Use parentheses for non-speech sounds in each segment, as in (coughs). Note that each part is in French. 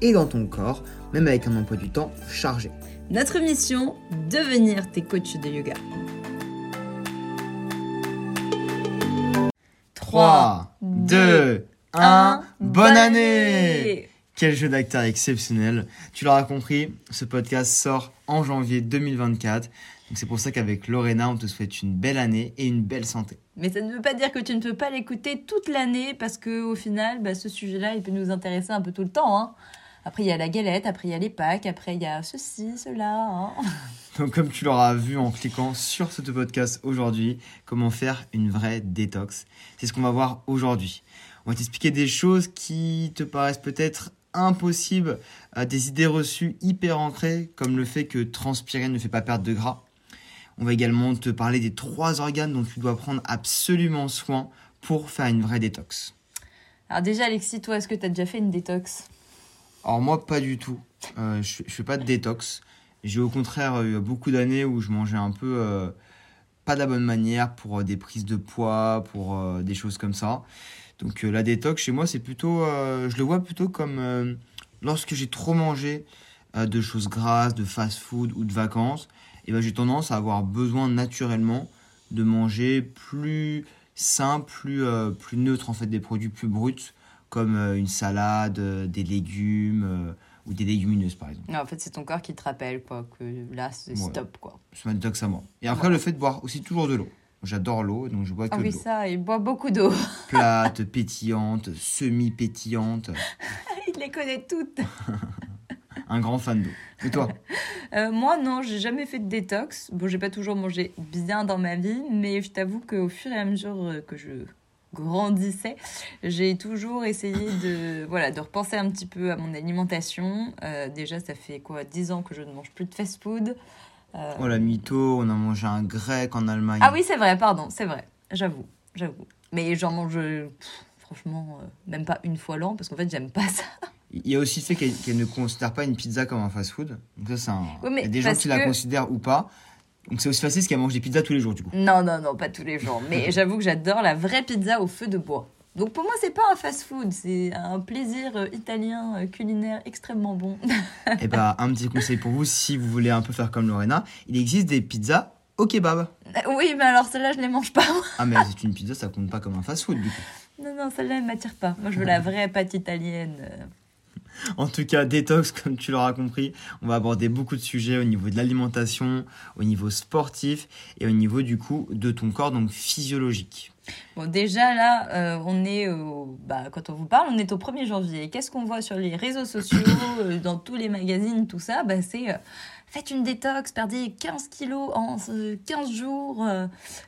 et dans ton corps, même avec un emploi du temps chargé. Notre mission, devenir tes coachs de yoga. 3, 2, 1, bonne année Quel jeu d'acteur exceptionnel Tu l'auras compris, ce podcast sort en janvier 2024. Donc c'est pour ça qu'avec Lorena, on te souhaite une belle année et une belle santé. Mais ça ne veut pas dire que tu ne peux pas l'écouter toute l'année parce que au final, bah, ce sujet-là, il peut nous intéresser un peu tout le temps. Hein. Après, il y a la galette, après, il y a les Pâques, après, il y a ceci, cela. Hein. (laughs) Donc, comme tu l'auras vu en cliquant sur ce podcast aujourd'hui, comment faire une vraie détox? C'est ce qu'on va voir aujourd'hui. On va t'expliquer des choses qui te paraissent peut-être impossibles, euh, des idées reçues hyper ancrées, comme le fait que transpirer ne fait pas perdre de gras. On va également te parler des trois organes dont tu dois prendre absolument soin pour faire une vraie détox. Alors déjà, Alexis, toi, est-ce que tu as déjà fait une détox? Alors moi, pas du tout. Euh, je, je fais pas de détox. J'ai au contraire eu beaucoup d'années où je mangeais un peu euh, pas de la bonne manière pour euh, des prises de poids, pour des choses comme ça. Donc la détox chez moi, c'est plutôt, je le vois plutôt comme lorsque j'ai trop mangé de choses grasses, de fast-food ou de vacances, et ben j'ai tendance à avoir besoin naturellement de manger plus simple, plus, plus neutre en fait, des produits plus bruts comme euh, une salade, euh, des légumes euh, ou des légumineuses par exemple. Non, en fait, c'est ton corps qui te rappelle quoi, que là, c'est stop. quoi. C'est ma détox à moi. Et après, le fait de boire aussi toujours de l'eau. J'adore l'eau, donc je bois que ah de l'eau. Ah oui, ça, il boit beaucoup d'eau. (laughs) Plate, pétillante, semi-pétillante. (laughs) il les connaît toutes. (laughs) Un grand fan d'eau. Et toi Moi, non, j'ai jamais fait de détox. Bon, j'ai pas toujours mangé bien dans ma vie, mais je t'avoue qu'au fur et à mesure que je grandissais, j'ai toujours essayé de, voilà, de repenser un petit peu à mon alimentation. Euh, déjà, ça fait quoi 10 ans que je ne mange plus de fast-food. Euh... Oh la mytho, on a mangé un grec en Allemagne. Ah oui, c'est vrai, pardon, c'est vrai. J'avoue, j'avoue. Mais j'en mange, franchement, euh, même pas une fois l'an, parce qu'en fait, j'aime pas ça. Il y a aussi le fait qu'elle ne considère pas une pizza comme un fast-food. Donc ça, c'est un... il y a des gens qui la considèrent ou pas. Donc c'est aussi facile parce qu'elle mange des pizzas tous les jours du coup. Non, non, non, pas tous les jours. Mais (laughs) j'avoue que j'adore la vraie pizza au feu de bois. Donc pour moi, c'est pas un fast-food, c'est un plaisir euh, italien euh, culinaire extrêmement bon. Et eh bah, un petit conseil pour vous, si vous voulez un peu faire comme Lorena, il existe des pizzas au kebab. Euh, oui, mais alors celle-là, je les mange pas. ah, mais c'est une pizza, ça compte pas comme un fast-food du coup. Non, non, celle-là, elle m'attire pas. Moi, je veux la vraie pâte italienne. En tout cas, détox, (laughs) comme tu l'auras compris, on va aborder beaucoup de sujets au niveau de l'alimentation, au niveau sportif et au niveau du coup de ton corps, donc physiologique. Bon, déjà là, euh, on est bah, quand on vous parle, on est au 1er janvier. Qu'est-ce qu'on voit sur les réseaux sociaux, euh, dans tous les magazines, tout ça? Bah, C'est euh, faites une détox, perdez 15 kilos en 15 jours,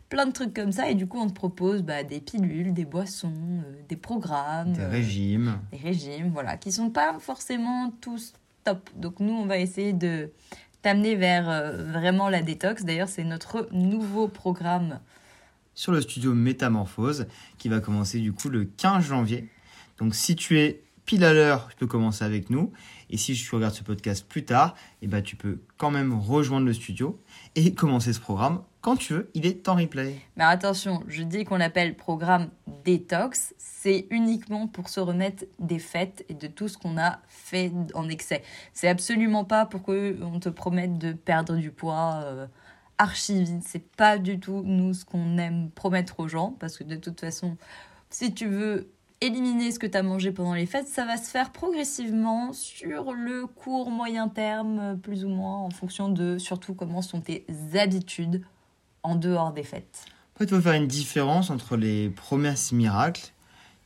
plein de trucs comme ça. Et du coup, on te propose bah, des pilules, des boissons, des programmes. Des régimes. Des régimes, voilà, qui sont pas forcément tous top. Donc nous, on va essayer de t'amener vers vraiment la détox. D'ailleurs, c'est notre nouveau programme sur le studio Métamorphose qui va commencer du coup le 15 janvier. Donc si tu es pile à l'heure, tu peux commencer avec nous. Et si tu regardes ce podcast plus tard, eh ben, tu peux quand même rejoindre le studio et (laughs) commencer ce programme quand tu veux. Il est en replay. Mais attention, je dis qu'on l'appelle programme détox. C'est uniquement pour se remettre des fêtes et de tout ce qu'on a fait en excès. C'est absolument pas pour qu'on te promette de perdre du poids. Euh, archiviste. C'est pas du tout nous ce qu'on aime promettre aux gens parce que de toute façon, si tu veux éliminer ce que tu as mangé pendant les fêtes, ça va se faire progressivement sur le court moyen terme, plus ou moins en fonction de surtout comment sont tes habitudes en dehors des fêtes. En fait, faut faire une différence entre les promesses miracles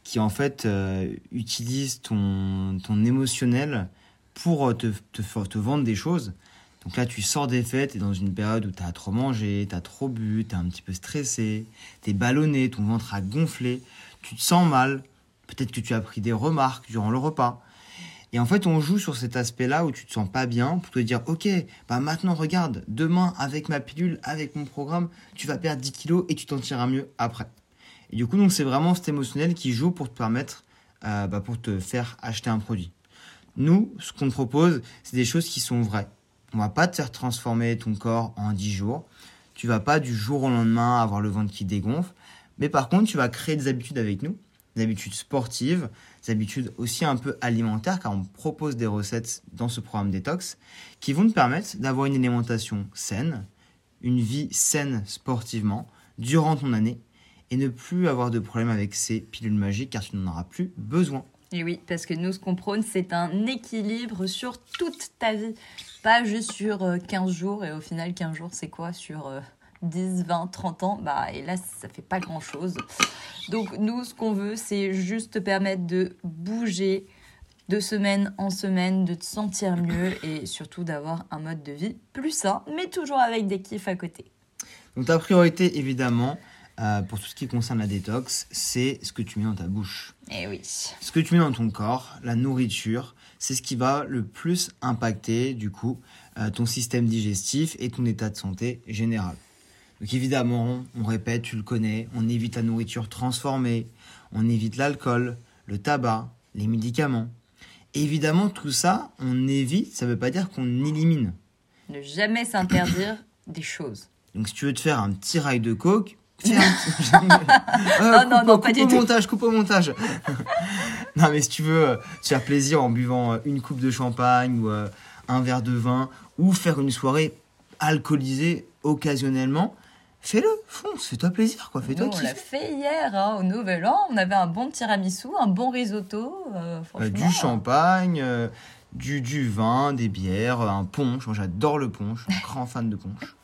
qui en fait euh, utilisent ton, ton émotionnel pour te, te, te vendre des choses donc là, tu sors des fêtes, tu dans une période où tu as trop mangé, tu as trop bu, tu es un petit peu stressé, tu es ballonné, ton ventre a gonflé, tu te sens mal, peut-être que tu as pris des remarques durant le repas. Et en fait, on joue sur cet aspect-là où tu te sens pas bien pour te dire, ok, bah maintenant regarde, demain avec ma pilule, avec mon programme, tu vas perdre 10 kilos et tu t'en tireras mieux après. Et du coup, donc c'est vraiment cet émotionnel qui joue pour te permettre, euh, bah, pour te faire acheter un produit. Nous, ce qu'on propose, c'est des choses qui sont vraies. On va pas te faire transformer ton corps en 10 jours. Tu vas pas du jour au lendemain avoir le ventre qui dégonfle. Mais par contre, tu vas créer des habitudes avec nous, des habitudes sportives, des habitudes aussi un peu alimentaires, car on propose des recettes dans ce programme détox qui vont te permettre d'avoir une alimentation saine, une vie saine sportivement durant ton année et ne plus avoir de problème avec ces pilules magiques car tu n'en auras plus besoin. Et oui, parce que nous, ce qu'on prône, c'est un équilibre sur toute ta vie. Pas juste sur 15 euh, jours, et au final, 15 jours, c'est quoi Sur 10, 20, 30 ans Bah, hélas, ça fait pas grand-chose. Donc, nous, ce qu'on veut, c'est juste te permettre de bouger de semaine en semaine, de te sentir mieux et surtout d'avoir un mode de vie plus sain, mais toujours avec des kiffs à côté. Donc, ta priorité, évidemment, euh, pour tout ce qui concerne la détox, c'est ce que tu mets dans ta bouche. Eh oui. Ce que tu mets dans ton corps, la nourriture, c'est ce qui va le plus impacter, du coup, euh, ton système digestif et ton état de santé général. Donc évidemment, on répète, tu le connais, on évite la nourriture transformée, on évite l'alcool, le tabac, les médicaments. évidemment, tout ça, on évite, ça ne veut pas dire qu'on élimine. Ne jamais s'interdire (coughs) des choses. Donc si tu veux te faire un petit rail de coke, (coughs) non, non, non, pas du au montage, coupe au montage. non, mais si tu veux euh, te faire plaisir en buvant euh, une coupe de champagne ou euh, un verre de vin ou faire une soirée alcoolisée occasionnellement, fais-le, fonce, fais-toi plaisir, quoi. Fais-toi On l'a fait hier, hein, au Nouvel An. On avait un bon tiramisu, un bon risotto. du champagne, du, du vin, des bières, un punch. Moi, j'adore le punch. Je suis un grand fan de punch.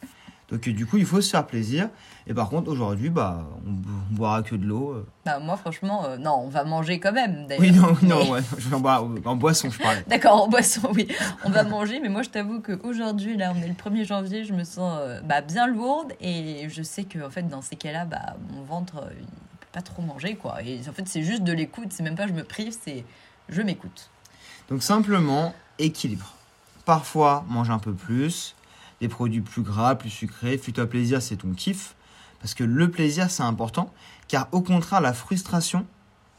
Donc du coup, il faut se faire plaisir. Et par contre, aujourd'hui, bah, on, on, boira que de l'eau. Euh. Bah, moi, franchement, euh, non, on va manger quand même. Oui, non, non, ouais, je vais en, boisson, je parlais. (laughs) D'accord, en boisson, oui. On va manger, mais moi, je t'avoue qu'aujourd'hui, là, on est le 1er janvier, je me sens euh, bah, bien lourde. Et je sais que, en fait, dans ces cas-là, bah, mon ventre, il peut pas trop manger, quoi. Et en fait, c'est juste de l'écoute. C'est même pas je me prive, c'est je m'écoute. Donc, simplement, équilibre. Parfois, mange un peu plus des produits plus gras, plus sucrés. Fais-toi plaisir, c'est ton kiff. Parce que le plaisir, c'est important. Car au contraire, la frustration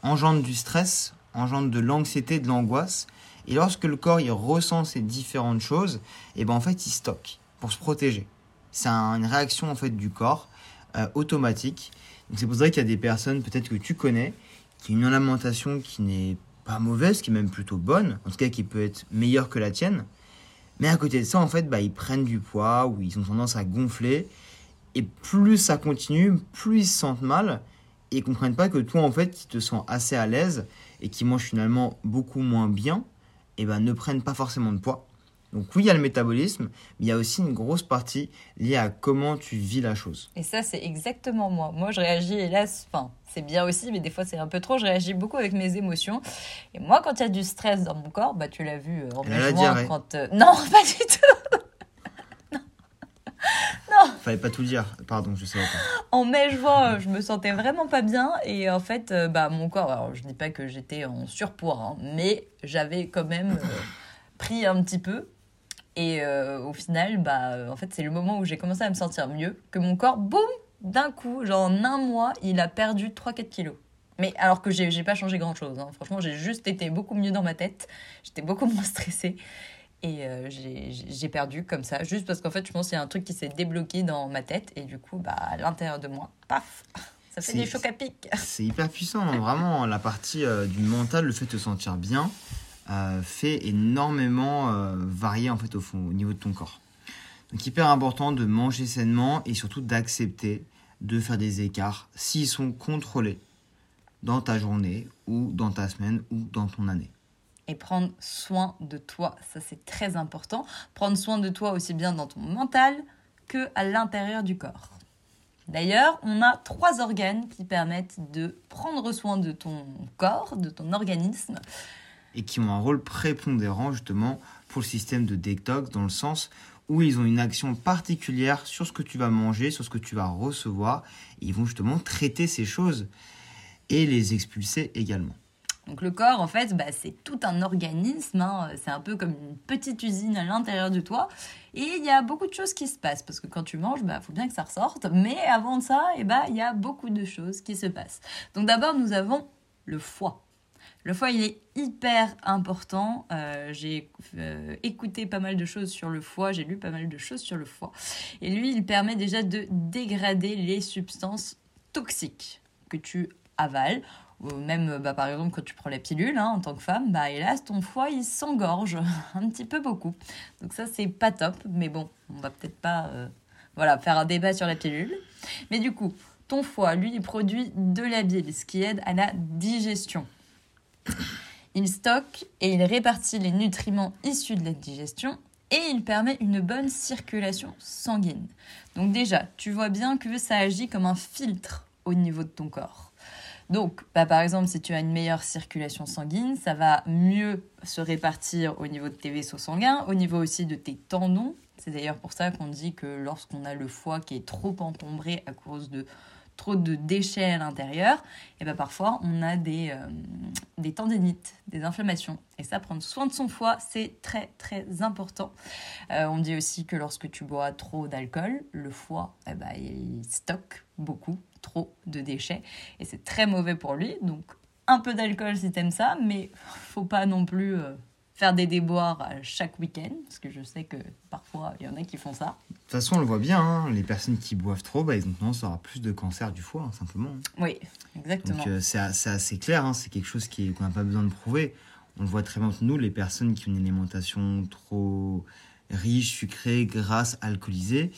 engendre du stress, engendre de l'anxiété, de l'angoisse. Et lorsque le corps il ressent ces différentes choses, et eh ben en fait il stocke pour se protéger. C'est une réaction en fait du corps euh, automatique. Donc c'est pour ça qu'il y a des personnes peut-être que tu connais qui ont une alimentation qui n'est pas mauvaise, qui est même plutôt bonne, en tout cas qui peut être meilleure que la tienne, mais à côté de ça, en fait, bah, ils prennent du poids ou ils ont tendance à gonfler. Et plus ça continue, plus ils se sentent mal et ils comprennent pas que toi, en fait, qui te sens assez à l'aise et qui mangent finalement beaucoup moins bien, ben, ne prennent pas forcément de poids. Donc oui, il y a le métabolisme, mais il y a aussi une grosse partie liée à comment tu vis la chose. Et ça, c'est exactement moi. Moi, je réagis, hélas, enfin, c'est bien aussi, mais des fois, c'est un peu trop. Je réagis beaucoup avec mes émotions. Et moi, quand il y a du stress dans mon corps, bah, tu l'as vu euh, en mai quand... Euh, non, (laughs) pas du tout (laughs) Fallait pas tout dire, pardon, je sais pas. En mai, juin, je me sentais vraiment pas bien. Et en fait, euh, bah, mon corps, alors je dis pas que j'étais en surpoids, hein, mais j'avais quand même... pris un petit peu et euh, au final, bah, euh, en fait, c'est le moment où j'ai commencé à me sentir mieux, que mon corps, boum, d'un coup, genre en un mois, il a perdu 3-4 kilos. Mais alors que j'ai pas changé grand chose. Hein. Franchement, j'ai juste été beaucoup mieux dans ma tête. J'étais beaucoup (laughs) moins stressée. Et euh, j'ai perdu comme ça, juste parce qu'en fait, je pense qu'il y a un truc qui s'est débloqué dans ma tête. Et du coup, bah, à l'intérieur de moi, paf, (laughs) ça fait des chocs à pic. C'est hyper puissant, hein. vraiment. La partie du mental, le fait de te sentir bien, fait énormément euh, varier en fait au, fond, au niveau de ton corps. Donc hyper important de manger sainement et surtout d'accepter de faire des écarts s'ils sont contrôlés dans ta journée ou dans ta semaine ou dans ton année. Et prendre soin de toi, ça c'est très important. Prendre soin de toi aussi bien dans ton mental que à l'intérieur du corps. D'ailleurs, on a trois organes qui permettent de prendre soin de ton corps, de ton organisme et qui ont un rôle prépondérant justement pour le système de détox dans le sens où ils ont une action particulière sur ce que tu vas manger, sur ce que tu vas recevoir. Et ils vont justement traiter ces choses et les expulser également. Donc le corps, en fait, bah, c'est tout un organisme, hein. c'est un peu comme une petite usine à l'intérieur de toi. Et il y a beaucoup de choses qui se passent, parce que quand tu manges, il bah, faut bien que ça ressorte. Mais avant ça, eh bah, il y a beaucoup de choses qui se passent. Donc d'abord, nous avons le foie. Le foie, il est hyper important. Euh, j'ai euh, écouté pas mal de choses sur le foie, j'ai lu pas mal de choses sur le foie. Et lui, il permet déjà de dégrader les substances toxiques que tu avales ou même bah, par exemple quand tu prends la pilule hein, en tant que femme, bah hélas ton foie il s'engorge (laughs) un petit peu beaucoup. Donc ça c'est pas top, mais bon, on va peut-être pas euh, voilà, faire un débat sur la pilule. Mais du coup, ton foie, lui, il produit de la bile, ce qui aide à la digestion. Il stocke et il répartit les nutriments issus de la digestion et il permet une bonne circulation sanguine. Donc déjà, tu vois bien que ça agit comme un filtre au niveau de ton corps. Donc, bah, par exemple, si tu as une meilleure circulation sanguine, ça va mieux se répartir au niveau de tes vaisseaux sanguins, au niveau aussi de tes tendons. C'est d'ailleurs pour ça qu'on dit que lorsqu'on a le foie qui est trop encombré à cause de trop de déchets à l'intérieur, et ben parfois on a des, euh, des tendinites, des inflammations. Et ça, prendre soin de son foie, c'est très très important. Euh, on dit aussi que lorsque tu bois trop d'alcool, le foie, eh ben, il stocke beaucoup, trop de déchets. Et c'est très mauvais pour lui. Donc un peu d'alcool si t'aimes ça, mais faut pas non plus... Euh, faire des déboires chaque week-end, parce que je sais que parfois il y en a qui font ça. De toute façon, on le voit bien, hein, les personnes qui boivent trop, bah, ils ont tendance à avoir plus de cancer du foie, hein, simplement. Oui, exactement. Donc euh, c'est assez clair, hein, c'est quelque chose qu'on n'a pas besoin de prouver. On le voit très bien entre nous, les personnes qui ont une alimentation trop riche, sucrée, grasse, alcoolisée,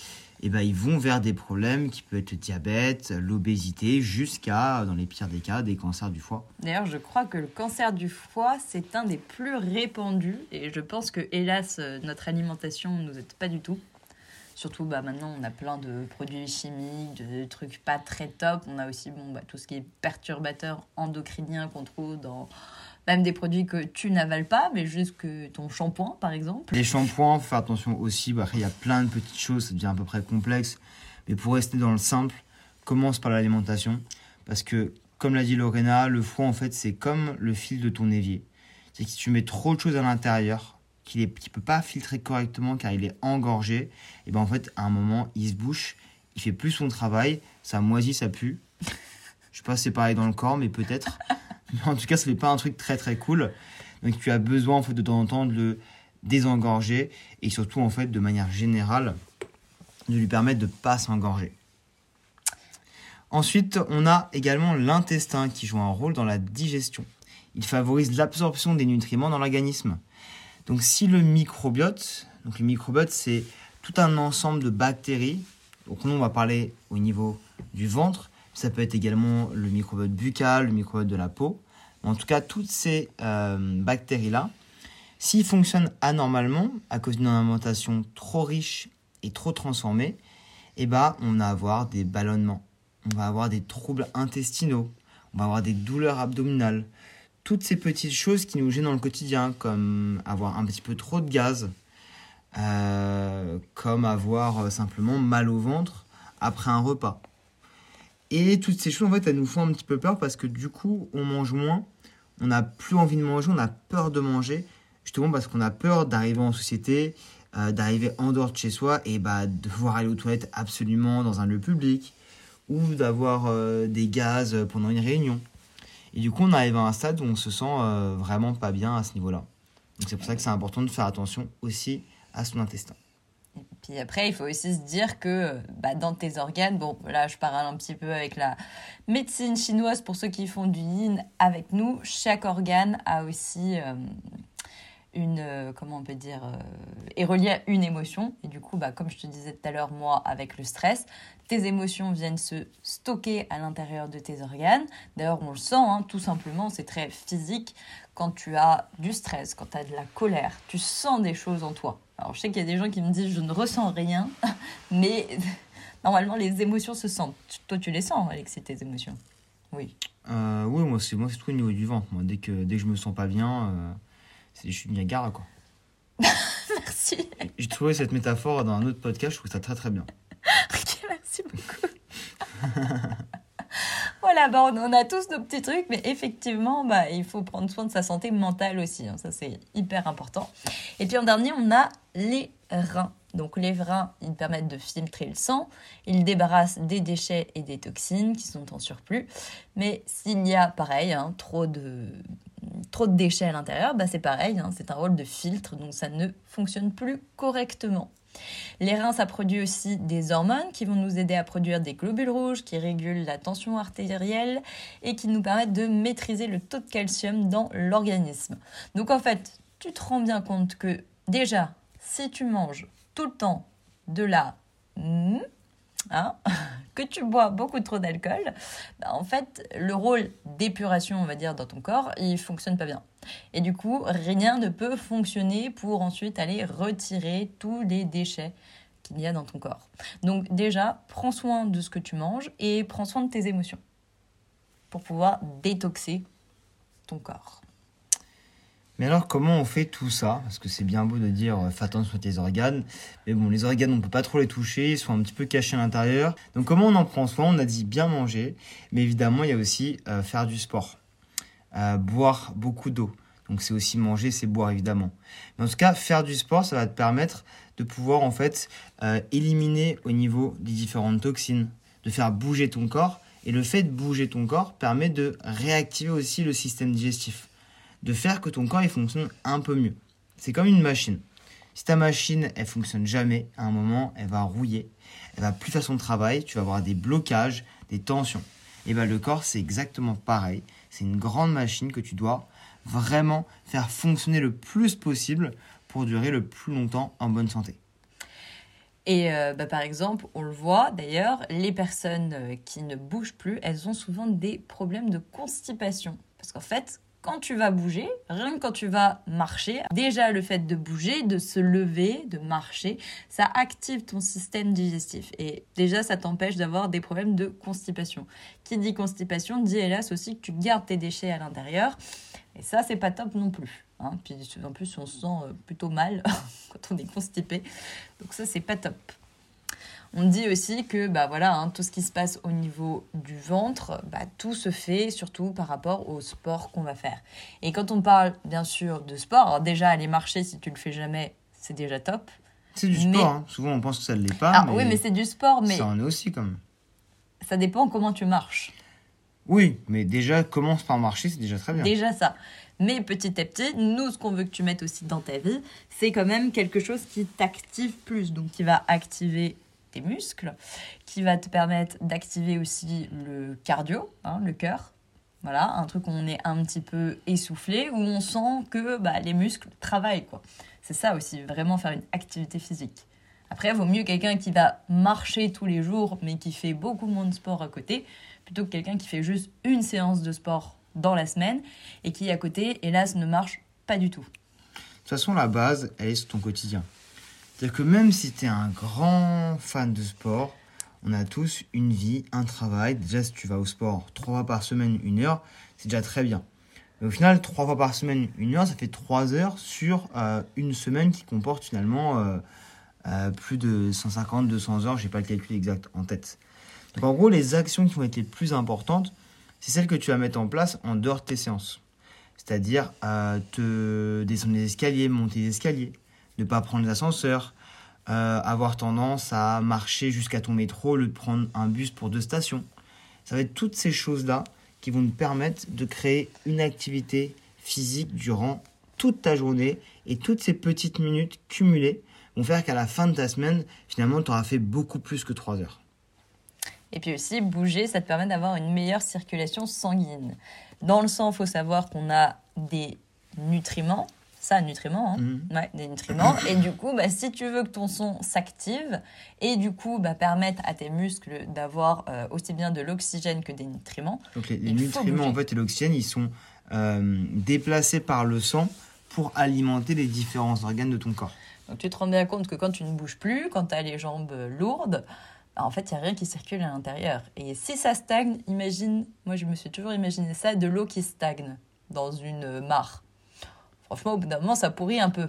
eh ben, ils vont vers des problèmes qui peuvent être le diabète, l'obésité, jusqu'à, dans les pires des cas, des cancers du foie. D'ailleurs, je crois que le cancer du foie, c'est un des plus répandus. Et je pense que, hélas, euh, notre alimentation ne nous aide pas du tout. Surtout, bah, maintenant, on a plein de produits chimiques, de trucs pas très top. On a aussi bon, bah, tout ce qui est perturbateur endocrinien qu'on trouve dans même des produits que tu n'avales pas, mais juste que ton shampoing, par exemple. Les shampoings, faut faire attention aussi. Bah, il y a plein de petites choses, ça devient à peu près complexe. Mais pour rester dans le simple, commence par l'alimentation. Parce que, comme l'a dit Lorena, le foie, en fait, c'est comme le fil de ton évier. C'est que si tu mets trop de choses à l'intérieur, qu'il ne peut pas filtrer correctement car il est engorgé, et ben en fait, à un moment, il se bouche, il fait plus son travail, ça moisit, ça pue. Je sais pas si c'est pareil dans le corps, mais peut-être. En tout cas, ce n'est pas un truc très très cool. Donc tu as besoin en fait de temps en temps de le désengorger et surtout en fait de manière générale de lui permettre de pas s'engorger. Ensuite, on a également l'intestin qui joue un rôle dans la digestion. Il favorise l'absorption des nutriments dans l'organisme. Donc si le microbiote, donc le microbiote c'est tout un ensemble de bactéries, donc nous on va parler au niveau du ventre, ça peut être également le microbiote buccal, le microbiote de la peau. En tout cas, toutes ces euh, bactéries-là, s'ils fonctionnent anormalement à cause d'une alimentation trop riche et trop transformée, eh ben, on va avoir des ballonnements, on va avoir des troubles intestinaux, on va avoir des douleurs abdominales. Toutes ces petites choses qui nous gênent dans le quotidien, comme avoir un petit peu trop de gaz, euh, comme avoir euh, simplement mal au ventre après un repas. Et toutes ces choses, en fait, elles nous font un petit peu peur parce que du coup, on mange moins, on n'a plus envie de manger, on a peur de manger, justement parce qu'on a peur d'arriver en société, euh, d'arriver en dehors de chez soi et bah, de devoir aller aux toilettes absolument dans un lieu public ou d'avoir euh, des gaz pendant une réunion. Et du coup, on arrive à un stade où on se sent euh, vraiment pas bien à ce niveau-là. Donc c'est pour ça que c'est important de faire attention aussi à son intestin. Puis après, il faut aussi se dire que bah, dans tes organes, bon, là je parle un petit peu avec la médecine chinoise pour ceux qui font du yin avec nous, chaque organe a aussi euh, une, euh, comment on peut dire, euh, est relié à une émotion. Et du coup, bah, comme je te disais tout à l'heure, moi, avec le stress, tes émotions viennent se stocker à l'intérieur de tes organes. D'ailleurs, on le sent, hein, tout simplement, c'est très physique. Quand tu as du stress, quand tu as de la colère, tu sens des choses en toi. Alors, je sais qu'il y a des gens qui me disent je ne ressens rien, (laughs) mais (laughs) normalement, les émotions se sentent. Toi, tu les sens, Alexis, tes émotions Oui. Euh, oui, moi, c'est moi, c'est tout au niveau du ventre. Moi, dès que dès que je me sens pas bien, euh, je suis bien garde quoi. (laughs) merci. J'ai trouvé cette métaphore dans un autre podcast. Je trouve ça très très bien. ok, merci beaucoup. Voilà, bah, on, a tous nos petits trucs, mais effectivement, bah, il faut prendre soin de sa santé mentale aussi. Hein. ça, c'est hyper important. Et puis en dernier, on a les reins. Donc les reins, ils permettent de filtrer le sang, ils débarrassent des déchets et des toxines qui sont en surplus. Mais s'il y a, pareil, hein, trop, de, trop de déchets à l'intérieur, bah c'est pareil, hein, c'est un rôle de filtre, donc ça ne fonctionne plus correctement. Les reins, ça produit aussi des hormones qui vont nous aider à produire des globules rouges qui régulent la tension artérielle et qui nous permettent de maîtriser le taux de calcium dans l'organisme. Donc en fait, tu te rends bien compte que déjà, si tu manges tout le temps de la hein, (laughs) que tu bois beaucoup trop d'alcool, bah, en fait, le rôle d'épuration, on va dire, dans ton corps, il fonctionne pas bien. Et du coup, rien ne peut fonctionner pour ensuite aller retirer tous les déchets qu'il y a dans ton corps. Donc déjà, prends soin de ce que tu manges et prends soin de tes émotions pour pouvoir détoxer ton corps. Mais alors, comment on fait tout ça? Parce que c'est bien beau de dire euh, fais attention à tes organes, mais bon, les organes, on peut pas trop les toucher, ils sont un petit peu cachés à l'intérieur. Donc, comment on en prend soin? On a dit bien manger, mais évidemment, il y a aussi euh, faire du sport, euh, boire beaucoup d'eau. Donc, c'est aussi manger, c'est boire évidemment. Mais en tout cas, faire du sport, ça va te permettre de pouvoir en fait éliminer au niveau des différentes toxines, de faire bouger ton corps. Et le fait de bouger ton corps permet de réactiver aussi le système digestif de faire que ton corps il fonctionne un peu mieux. C'est comme une machine. Si ta machine elle fonctionne jamais, à un moment elle va rouiller, elle va plus faire son travail, tu vas avoir des blocages, des tensions. Et bien le corps c'est exactement pareil. C'est une grande machine que tu dois vraiment faire fonctionner le plus possible pour durer le plus longtemps en bonne santé. Et euh, bah, par exemple, on le voit d'ailleurs, les personnes euh, qui ne bougent plus, elles ont souvent des problèmes de constipation. Parce qu'en fait, quand tu vas bouger, rien que quand tu vas marcher, déjà le fait de bouger, de se lever, de marcher, ça active ton système digestif. Et déjà, ça t'empêche d'avoir des problèmes de constipation. Qui dit constipation dit hélas aussi que tu gardes tes déchets à l'intérieur. Et ça, c'est pas top non plus. Hein. Puis en plus, on se sent euh, plutôt mal (laughs) quand on est constipé. Donc ça, c'est pas top. On dit aussi que bah voilà, hein, tout ce qui se passe au niveau du ventre, bah, tout se fait surtout par rapport au sport qu'on va faire. Et quand on parle bien sûr de sport, déjà aller marcher si tu le fais jamais, c'est déjà top. C'est du sport, hein. souvent on pense que ça ne l'est pas. Ah, oui, mais c'est du sport, mais. Ça en est aussi quand même. Ça dépend comment tu marches. Oui, mais déjà commence par marcher, c'est déjà très bien. Déjà ça. Mais petit à petit, nous, ce qu'on veut que tu mettes aussi dans ta vie, c'est quand même quelque chose qui t'active plus, donc qui va activer muscles, qui va te permettre d'activer aussi le cardio, hein, le cœur. Voilà, un truc où on est un petit peu essoufflé, où on sent que bah, les muscles travaillent. quoi. C'est ça aussi, vraiment faire une activité physique. Après, vaut mieux quelqu'un qui va marcher tous les jours, mais qui fait beaucoup moins de sport à côté, plutôt que quelqu'un qui fait juste une séance de sport dans la semaine et qui, à côté, hélas, ne marche pas du tout. De toute façon, la base, elle est sur ton quotidien. C'est-à-dire que même si tu es un grand fan de sport, on a tous une vie, un travail. Déjà, si tu vas au sport trois fois par semaine, une heure, c'est déjà très bien. Mais au final, trois fois par semaine, une heure, ça fait trois heures sur euh, une semaine qui comporte finalement euh, euh, plus de 150, 200 heures. Je n'ai pas le calcul exact en tête. Donc en gros, les actions qui vont être les plus importantes, c'est celles que tu vas mettre en place en dehors de tes séances. C'est-à-dire te descendre les escaliers, monter les escaliers, ne pas prendre l'ascenseur, euh, avoir tendance à marcher jusqu'à ton métro de prendre un bus pour deux stations. Ça va être toutes ces choses-là qui vont nous permettre de créer une activité physique durant toute ta journée et toutes ces petites minutes cumulées vont faire qu'à la fin de ta semaine, finalement, tu auras fait beaucoup plus que trois heures. Et puis aussi, bouger, ça te permet d'avoir une meilleure circulation sanguine. Dans le sang, il faut savoir qu'on a des nutriments ça, nutriments, hein. Mhm. ouais, des nutriments. (coughs) Et du coup, bah, si tu veux que ton son s'active et du coup bah, permettre à tes muscles d'avoir euh, aussi bien de l'oxygène que des nutriments. Donc les, nutriments en fait et l'oxygène, ils sont euh, déplacés par le sang pour alimenter les différents organes de ton corps. Donc tu te rends bien compte que quand tu ne bouges plus, quand tu as les jambes lourdes, bah, en fait, il n'y a rien qui circule à l'intérieur. Et si ça stagne, imagine, moi je me suis toujours imaginé ça, de l'eau qui stagne dans une mare. Franchement, au bout d'un moment, ça pourrit un peu.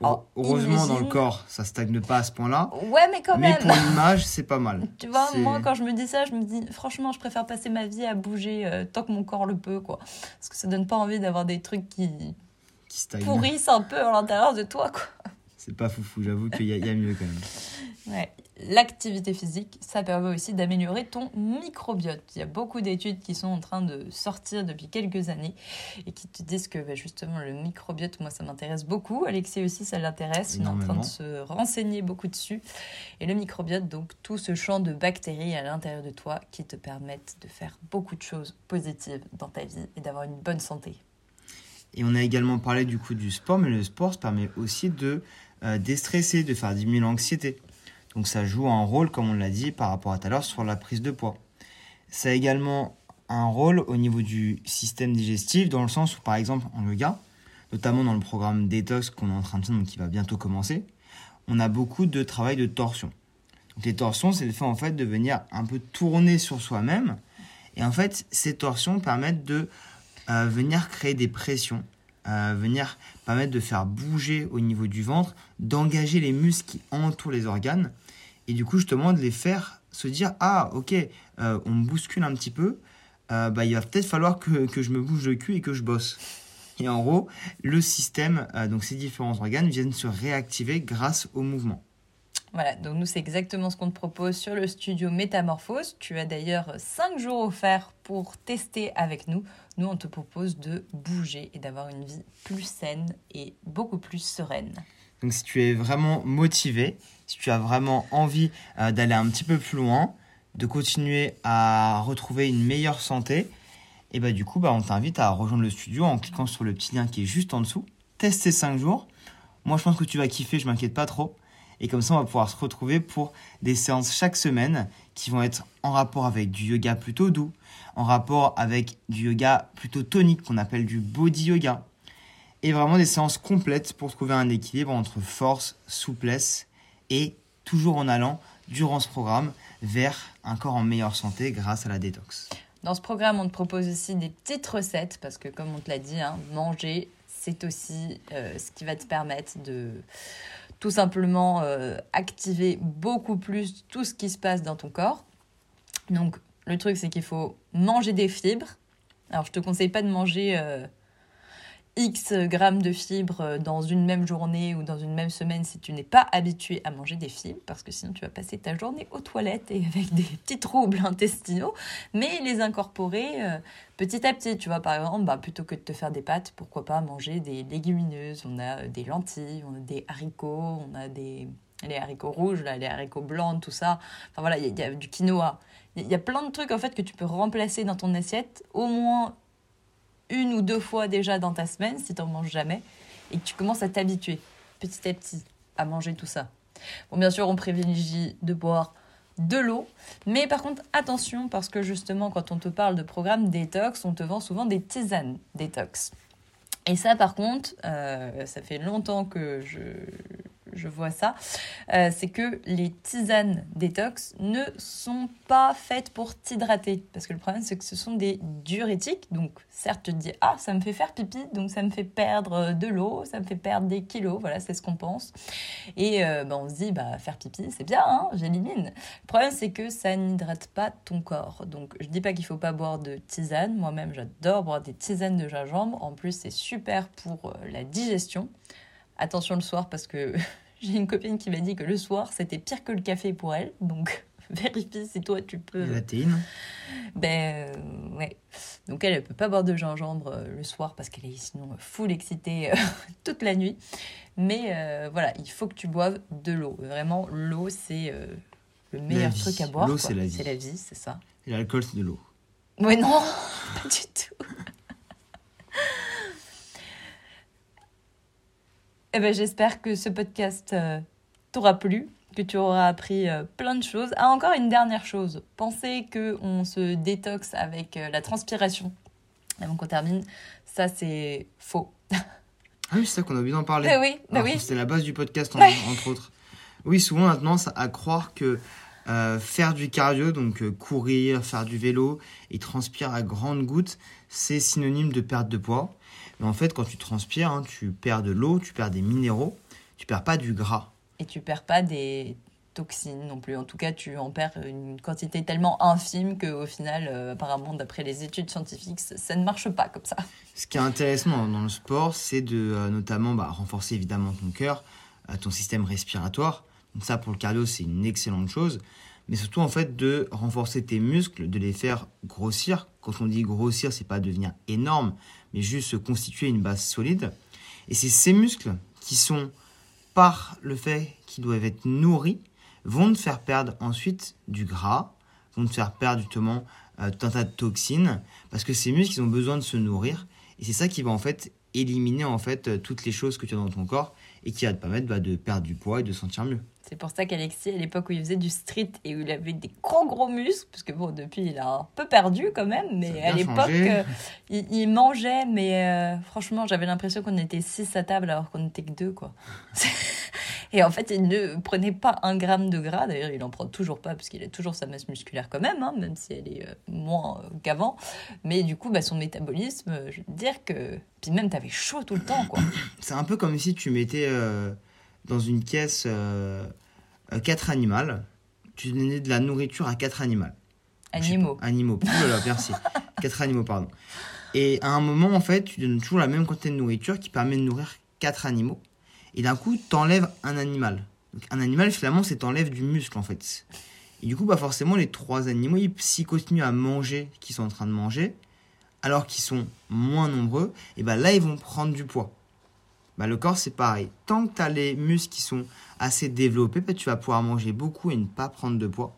Alors, Heureusement, dans le corps, ça stagne pas à ce point-là. Ouais, mais quand Mais même. pour l'image, c'est pas mal. (laughs) Tu vois, moi, quand je me dis ça, je me dis, franchement, je préfère passer ma vie à bouger euh, tant que mon corps le peut, quoi. Parce que ça donne pas envie d'avoir des trucs qui Qui pourrissent un peu à l'intérieur de toi, quoi. C'est pas foufou, j'avoue qu'il y, y a mieux quand même. Ouais. L'activité physique, ça permet aussi d'améliorer ton microbiote. Il y a beaucoup d'études qui sont en train de sortir depuis quelques années et qui te disent que bah, justement le microbiote, moi ça m'intéresse beaucoup. Alexis aussi, ça l'intéresse. On est en train de se renseigner beaucoup dessus. Et le microbiote, donc tout ce champ de bactéries à l'intérieur de toi qui te permettent de faire beaucoup de choses positives dans ta vie et d'avoir une bonne santé. Et on a également parlé du coup du sport, mais le sport ça permet aussi de euh, déstresser, de faire diminuer l'anxiété. Donc ça joue un rôle, comme on l'a dit par rapport à tout à l'heure, sur la prise de poids. Ça a également un rôle au niveau du système digestif, dans le sens où par exemple en yoga, notamment dans le programme Detox qu'on est en train de faire, donc qui va bientôt commencer, on a beaucoup de travail de torsion. Donc les torsions, c'est le fait en fait de venir un peu tourner sur soi-même. Et en fait, ces torsions permettent de euh, venir créer des pressions, euh, venir permettre de faire bouger au niveau du ventre, d'engager les muscles qui entourent les organes, et du coup justement de les faire se dire ah ok euh, on me bouscule un petit peu, euh, bah, il va peut-être falloir que, que je me bouge le cul et que je bosse. Et en gros, le système, euh, donc ces différents organes viennent se réactiver grâce au mouvement. Voilà, donc nous c'est exactement ce qu'on te propose sur le studio Métamorphose. Tu as d'ailleurs 5 jours offerts pour tester avec nous. Nous on te propose de bouger et d'avoir une vie plus saine et beaucoup plus sereine. Donc si tu es vraiment motivé, si tu as vraiment envie euh, d'aller un petit peu plus loin, de continuer à retrouver une meilleure santé, et bah du coup bah, on t'invite à rejoindre le studio en cliquant sur le petit lien qui est juste en dessous. Teste ces 5 jours. Moi je pense que tu vas kiffer, je m'inquiète pas trop. Et comme ça on va pouvoir se retrouver pour des séances chaque semaine qui vont être en rapport avec du yoga plutôt doux, en rapport avec du yoga plutôt tonique qu'on appelle du body yoga. Et vraiment des séances complètes pour trouver un équilibre entre force, souplesse et toujours en allant durant ce programme vers un corps en meilleure santé grâce à la détox. Dans ce programme, on te propose aussi des petites recettes parce que, comme on te l'a dit, hein, manger, c'est aussi euh, ce qui va te permettre de tout simplement euh, activer beaucoup plus tout ce qui se passe dans ton corps. Donc, le truc, c'est qu'il faut manger des fibres. Alors, je te conseille pas de manger euh, X grammes de fibres dans une même journée ou dans une même semaine si tu n'es pas habitué à manger des fibres, parce que sinon tu vas passer ta journée aux toilettes et (laughs) avec des petits troubles intestinaux, mais les incorporer euh, petit à petit. Tu vois, par exemple, bah, plutôt que de te faire des pâtes, pourquoi pas manger des légumineuses On a euh, des lentilles, on a des haricots, on a des les haricots rouges, là, les haricots blancs, tout ça. Enfin voilà, il y, a- y du quinoa. Il y a plein de trucs en fait que tu peux remplacer dans ton assiette, au moins une ou deux fois déjà dans ta semaine, si tu n'en manges jamais, et que tu commences à t'habituer petit à petit à manger tout ça. Bon, bien sûr, on privilégie de boire de l'eau, mais par contre, attention, parce que justement, quand on te parle de programme détox, on te vend souvent des tisanes détox. Et ça, par contre, euh, ça fait longtemps que je, je vois ça, euh, c'est que les tisanes détox ne sont pas faites pour t'hydrater. Parce que le problème, c'est que ce sont des diurétiques. Donc, certes, tu te dis, ah, ça me fait faire pipi, donc ça me fait perdre de l'eau, ça me fait perdre des kilos, voilà, c'est ce qu'on pense. Et euh, bah, on se dit, bah, faire pipi, c'est bien, hein, j'élimine. Le problème, c'est que ça n'hydrate pas ton corps. Donc, je dis pas qu'il faut pas boire de tisane. Moi-même, j'adore boire des tisanes de gingembre. En plus, c'est super pour euh, la digestion. Attention le soir parce que (laughs) j'ai une copine qui m'a dit que le soir, c'était pire que le café pour elle. Donc, (laughs) vérifie si toi, tu peux. La théine, Ben, euh, ouais. Donc, elle, elle peut pas boire de gingembre euh, le soir parce qu'elle est sinon full excitée euh, (laughs) toute la nuit. Mais euh, voilà, il faut que tu boives de l'eau. Vraiment, l'eau, c'est euh, le meilleur truc à boire. L'eau, c'est la vie. C'est la vie, c'est ça. et l'alcool c'est de l'eau. Ouais, non, (laughs) pas du tout. Eh ben, j'espère que ce podcast euh, t'aura plu, que tu auras appris euh, plein de choses. Ah, encore une dernière chose. Pensez qu'on se détoxe avec euh, la transpiration avant qu'on termine. Ça, c'est faux. Ah oui, c'est ça qu'on a oublié d'en parler. Ben oui, ben oui. C'était la base du podcast, en- entre autres. Oui, souvent, on a tendance à croire que euh, faire du cardio, donc euh, courir, faire du vélo et transpirer à grandes gouttes, c'est synonyme de perte de poids. Mais en fait, quand tu transpires, hein, tu perds de l'eau, tu perds des minéraux, tu perds pas du gras. Et tu perds pas des toxines non plus. En tout cas, tu en perds une quantité tellement infime qu'au final, euh, apparemment, d'après les études scientifiques, ça, ne marche pas comme ça. Ce qui est intéressant dans le sport, c'est de notamment bah, renforcer évidemment ton cœur, ton système respiratoire. Ça, pour le cardio, c'est une excellente chose. Mais surtout, en fait, de renforcer tes muscles, de les faire grossir. Quand on dit grossir, c'est pas devenir énorme, mais juste se constituer une base solide. Et c'est ces muscles qui sont, par le fait qu'ils doivent être nourris, vont te faire perdre ensuite du gras, vont te faire perdre justement euh, tout un tas de toxines, parce que ces muscles, ils ont besoin de se nourrir. Et c'est ça qui va en fait éliminer en fait toutes les choses que tu as dans ton corps et qui va te permettre bah, de perdre du poids et de sentir mieux. C'est pour ça qu'Alexis, à l'époque où il faisait du street et où il avait des gros gros muscles, parce que bon, depuis il a un peu perdu quand même, mais à l'époque, euh, il, il, mangeait, mais euh, franchement, j'avais l'impression qu'on était six à table alors qu'on n'était que deux, quoi. (laughs) et en fait, il ne prenait pas un gramme de gras, d'ailleurs, il en prend toujours pas, parce qu'il a toujours sa masse musculaire quand même, hein, même si elle est euh, moins qu'avant. Mais du coup, bah, son métabolisme, je veux dire que. Puis même, t'avais chaud tout le temps, quoi. (coughs) C'est un peu comme si tu mettais dans une caisse euh, euh, quatre animaux. Tu donnais de la nourriture à quatre animaux. Animaux. animaux. Ouh là merci. (laughs) quatre animaux, pardon. Et à un moment, en fait, tu donnes toujours la même quantité de nourriture qui permet de nourrir quatre animaux. Et d'un coup, tu enlèves un animal. Donc, un animal, finalement, c'est t'enlèves du muscle, en fait. Et du coup, bah, forcément, les trois animaux, ils, s'ils continuent à manger qu'ils sont en train de manger, alors qu'ils sont moins nombreux, et bah, là, ils vont prendre du poids. Bah, le corps, c'est pareil. Tant que tu as les muscles qui sont assez développés, bah, tu vas pouvoir manger beaucoup et ne pas prendre de poids.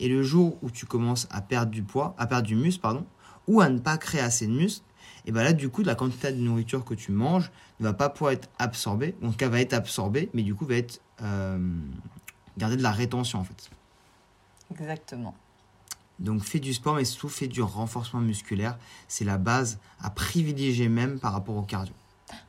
Et le jour où tu commences à perdre du poids, à perdre du muscle, pardon, ou à ne pas créer assez de muscle, et bah là, du coup, la quantité de nourriture que tu manges ne va pas pouvoir être absorbée. En tout cas, va être absorbée, mais du coup, va être euh, garder de la rétention, en fait. Exactement. Donc, fais du sport, mais surtout, fais du renforcement musculaire. C'est la base à privilégier même par rapport au cardio.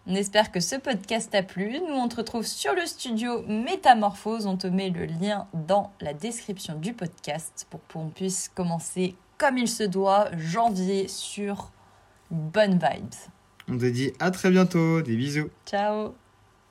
On espère que ce podcast t'a plu. Nous, on te retrouve sur le studio Métamorphose. On te met le lien dans la description du podcast pour qu'on puisse commencer comme il se doit, janvier, sur bonne vibes. On te dit à très bientôt. Des bisous. Ciao